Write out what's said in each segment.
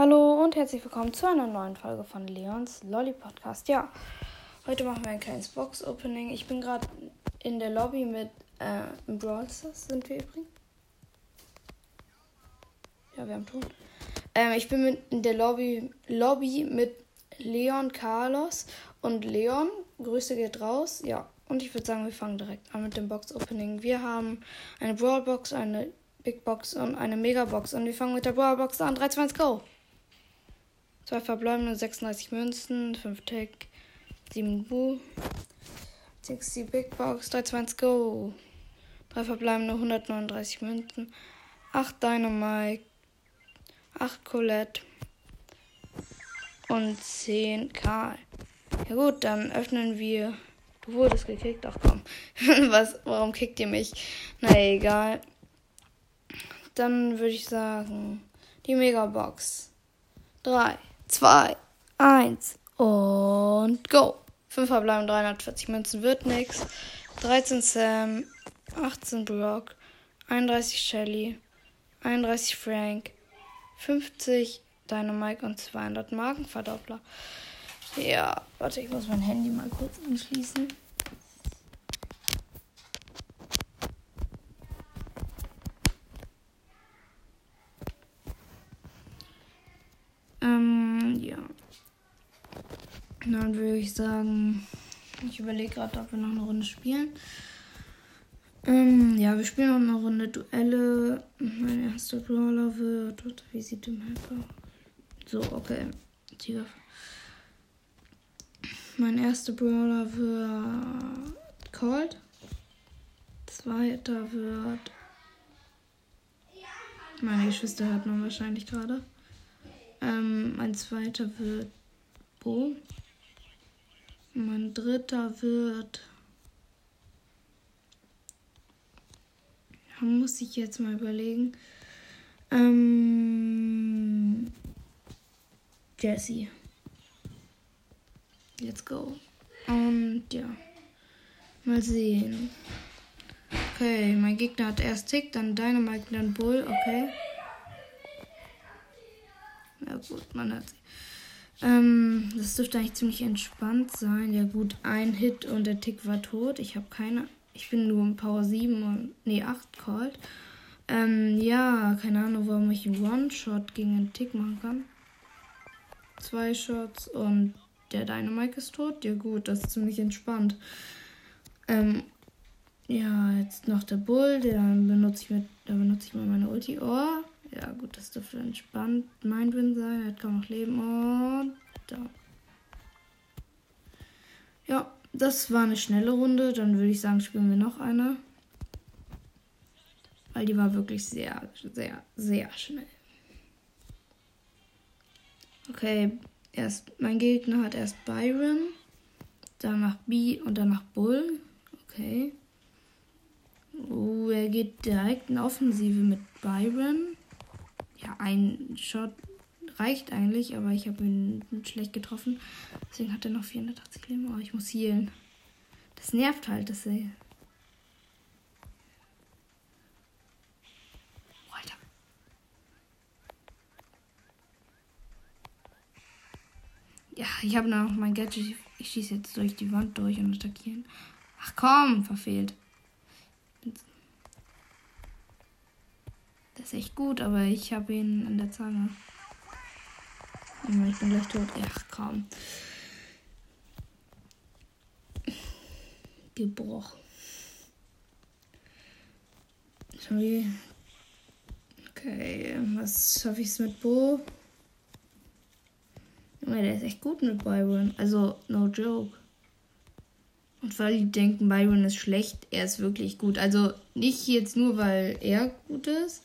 Hallo und herzlich willkommen zu einer neuen Folge von Leons Lolly Podcast. Ja, heute machen wir ein kleines Box-Opening. Ich bin gerade in der Lobby mit äh, im Brawl Stars sind wir übrigens. Ja, wir haben Ton. Ähm, ich bin mit in der Lobby, Lobby mit Leon, Carlos und Leon. Grüße geht raus. Ja, und ich würde sagen, wir fangen direkt an mit dem Box-Opening. Wir haben eine Brawl-Box, eine Big Box und eine Mega Box. Und wir fangen mit der Brawl Box an. 3, 2, 1, go! Zwei verbleibende 36 Münzen, 5 Tick, 7 Bu, 60 Big Box, 3, 2, 1, go! Drei verbleibende 139 Münzen, 8 Dynamite, 8 Colette und 10 Karl. Ja gut, dann öffnen wir. Du wurdest gekickt, ach komm. Was, warum kickt ihr mich? Na egal. Dann würde ich sagen, die Megabox. 3, 2, 1 und go. 5 verbleiben 340 Münzen wird nix. 13 Sam, 18 Brock, 31 Shelly, 31 Frank, 50 Dynamite und 200 Markenverdoppler. Ja, warte, ich muss mein Handy mal kurz anschließen. Ähm, ja. Dann würde ich sagen, ich überlege gerade, ob wir noch eine Runde spielen. Ähm, ja, wir spielen noch eine Runde Duelle. Mein erster Brawler wird. Wie sieht der Map aus? So, okay. Tiger. Mein erster Brawler wird Cold. Zweiter wird. Meine Geschwister hört man wahrscheinlich gerade. Ähm, mein zweiter wird Bo. Mein dritter wird. Muss ich jetzt mal überlegen. Ähm, Jesse. Let's go. Und ja. Mal sehen. Okay, mein Gegner hat erst Tick, dann Dynamite, dann Bull. Okay. Ja gut, man hat sie. Ähm, das dürfte eigentlich ziemlich entspannt sein. Ja gut, ein Hit und der Tick war tot. Ich habe keine. Ich bin nur im Power 7 und. Nee, 8 called. Ähm, ja, keine Ahnung, warum ich One-Shot gegen einen Tick machen kann. Zwei Shots und der Dynamite ist tot. Ja gut, das ist ziemlich entspannt. Ähm, ja, jetzt noch der Bull, den benutze ich mit, da benutze ich mal meine Ulti. Oh, ja gut, das dürfte entspannt mein Win sein. Er hat kaum noch Leben und da. Ja, das war eine schnelle Runde. Dann würde ich sagen, spielen wir noch eine. Weil die war wirklich sehr, sehr, sehr schnell. Okay, erst mein Gegner hat erst Byron, danach B und danach Bull. Okay. Oh, er geht direkt in Offensive mit Byron. Ja, ein Shot reicht eigentlich, aber ich habe ihn schlecht getroffen. Deswegen hat er noch 480 Leben. Oh, ich muss healen. Das nervt halt, dass er. Oh, Alter. Ja, ich habe noch mein Gadget. Ich schieße jetzt durch die Wand durch und attackieren. Ach komm, verfehlt. Das ist echt gut, aber ich habe ihn an der Zange. Ich bin gleich tot. Ach komm. Gebrochen. Sorry. Okay, was schaffe ich mit Bo? Junge, der ist echt gut mit Byron. Also, no joke. Und weil die denken, Byron ist schlecht, er ist wirklich gut. Also nicht jetzt nur, weil er gut ist.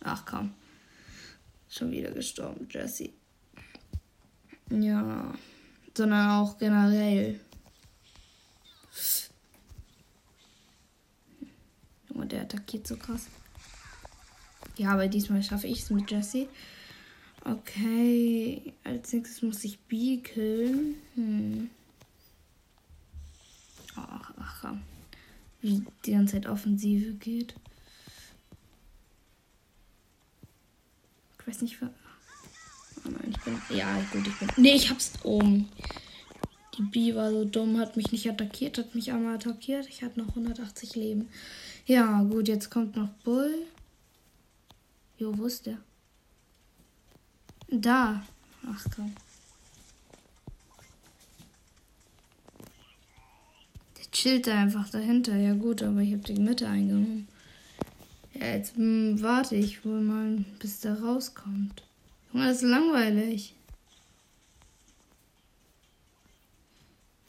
Ach komm. Schon wieder gestorben, Jesse. Ja. Sondern auch generell. Junge, der attackiert so krass. Ja, aber diesmal schaffe ich es mit Jesse. Okay. Als nächstes muss ich B killen. Hm. Ach, ach, wie die ganze Zeit Offensive geht. Ich weiß nicht, Oh nein, ich bin. Ja, gut, ich bin. Nee, ich hab's oben. Die B war so dumm, hat mich nicht attackiert, hat mich einmal attackiert. Ich hatte noch 180 Leben. Ja, gut, jetzt kommt noch Bull. Jo, wo ist der? Da. Ach komm. Der chillt da einfach dahinter. Ja gut, aber ich habe die Mitte eingenommen. Jetzt hm, warte ich wohl mal, bis der rauskommt. Junge, das ist langweilig.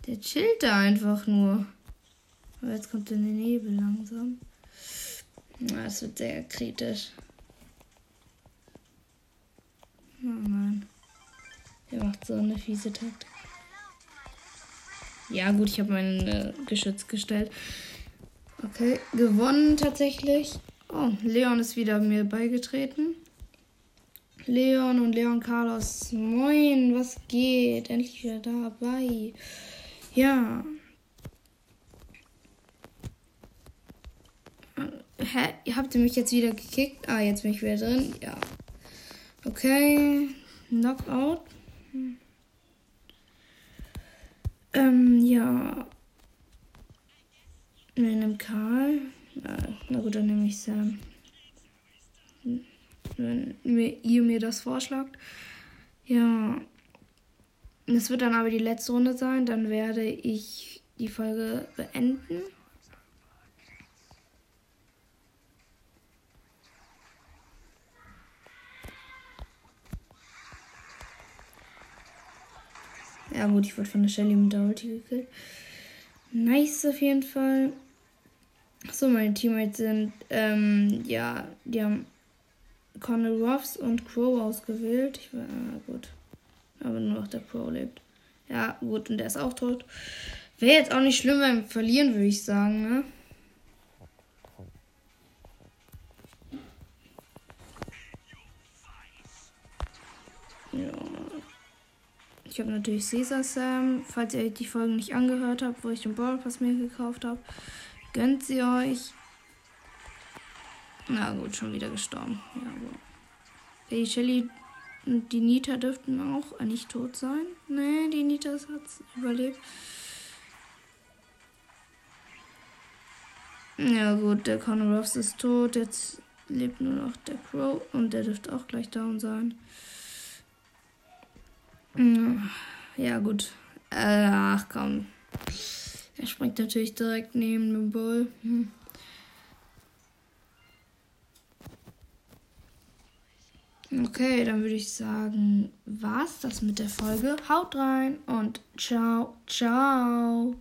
Der chillt da einfach nur. Aber jetzt kommt er in den Nebel langsam. Na, das wird sehr kritisch. Oh Mann. Der macht so eine fiese Taktik. Ja, gut, ich habe mein äh, Geschütz gestellt. Okay, gewonnen tatsächlich. Oh, Leon ist wieder mir beigetreten. Leon und Leon Carlos. Moin, was geht? Endlich wieder dabei. Ja. Hä? Habt ihr mich jetzt wieder gekickt? Ah, jetzt bin ich wieder drin. Ja. Okay. Knockout. Ähm, ja. Wir nehmen Karl. Na gut, dann nehme ich Sam. Wenn ihr mir das vorschlagt. Ja. Das wird dann aber die letzte Runde sein. Dann werde ich die Folge beenden. Ja gut, ich wurde von der Shelly mit der Ulti gekillt. Nice auf jeden Fall. So, meine Teammates sind, ähm, ja, die haben Connell Ruffs und Crow ausgewählt. Ich war, ah, gut. Aber nur noch der Crow lebt. Ja, gut, und der ist auch tot. Wäre jetzt auch nicht schlimm beim Verlieren, würde ich sagen, ne? Ja. Ich habe natürlich Caesar Sam. Falls ihr die Folgen nicht angehört habt, wo ich den Brawl Pass mir gekauft habe, gönnt sie euch. Na gut, schon wieder gestorben. Ja, gut. Die Shelly und die Nita dürften auch eigentlich tot sein. Nee, die Nita hat überlebt. Ja gut, der Conor Ruffs ist tot. Jetzt lebt nur noch der Crow und der dürfte auch gleich down sein. Ja gut. Äh, ach komm. Er springt natürlich direkt neben dem Bull. Hm. Okay, dann würde ich sagen, war's das mit der Folge. Haut rein und ciao, ciao.